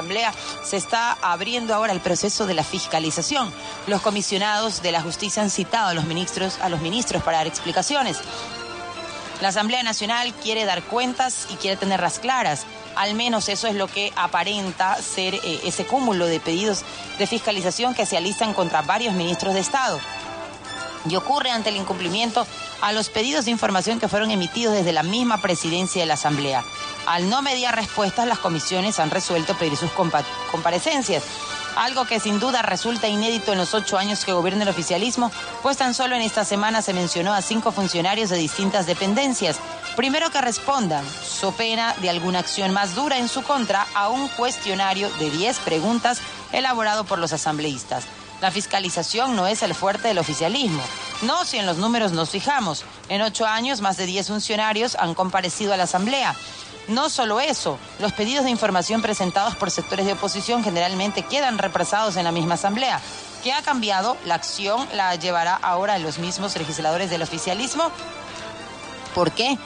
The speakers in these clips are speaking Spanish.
Asamblea se está abriendo ahora el proceso de la fiscalización. Los comisionados de la justicia han citado a los ministros, a los ministros para dar explicaciones. La Asamblea Nacional quiere dar cuentas y quiere tenerlas claras. Al menos eso es lo que aparenta ser eh, ese cúmulo de pedidos de fiscalización que se alistan contra varios ministros de Estado. Y ocurre ante el incumplimiento a los pedidos de información que fueron emitidos desde la misma presidencia de la Asamblea. Al no mediar respuestas, las comisiones han resuelto pedir sus comparecencias algo que sin duda resulta inédito en los ocho años que gobierna el oficialismo, pues tan solo en esta semana se mencionó a cinco funcionarios de distintas dependencias. Primero que respondan, so pena de alguna acción más dura en su contra, a un cuestionario de diez preguntas elaborado por los asambleístas. La fiscalización no es el fuerte del oficialismo. No si en los números nos fijamos. En ocho años, más de diez funcionarios han comparecido a la Asamblea. No solo eso, los pedidos de información presentados por sectores de oposición generalmente quedan represados en la misma Asamblea. ¿Qué ha cambiado? La acción la llevará ahora los mismos legisladores del oficialismo. ¿Por qué?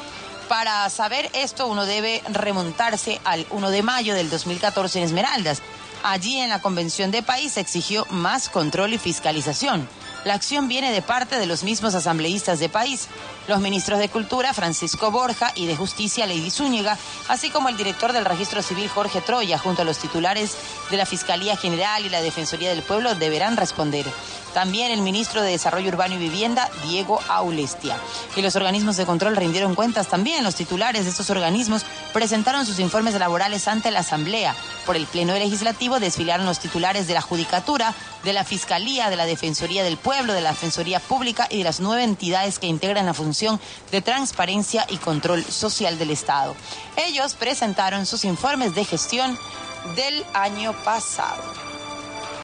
Para saber esto uno debe remontarse al 1 de mayo del 2014 en Esmeraldas. Allí en la Convención de País exigió más control y fiscalización. La acción viene de parte de los mismos asambleístas de país, los ministros de Cultura, Francisco Borja, y de Justicia, Lady Zúñiga, así como el director del Registro Civil, Jorge Troya, junto a los titulares de la Fiscalía General y la Defensoría del Pueblo, deberán responder. También el ministro de Desarrollo Urbano y Vivienda, Diego Aulestia. Y los organismos de control rindieron cuentas también. Los titulares de estos organismos presentaron sus informes laborales ante la Asamblea. Por el Pleno Legislativo desfilaron los titulares de la Judicatura, de la Fiscalía, de la Defensoría del Pueblo, de la Defensoría Pública y de las nueve entidades que integran la función de transparencia y control social del Estado. Ellos presentaron sus informes de gestión del año pasado.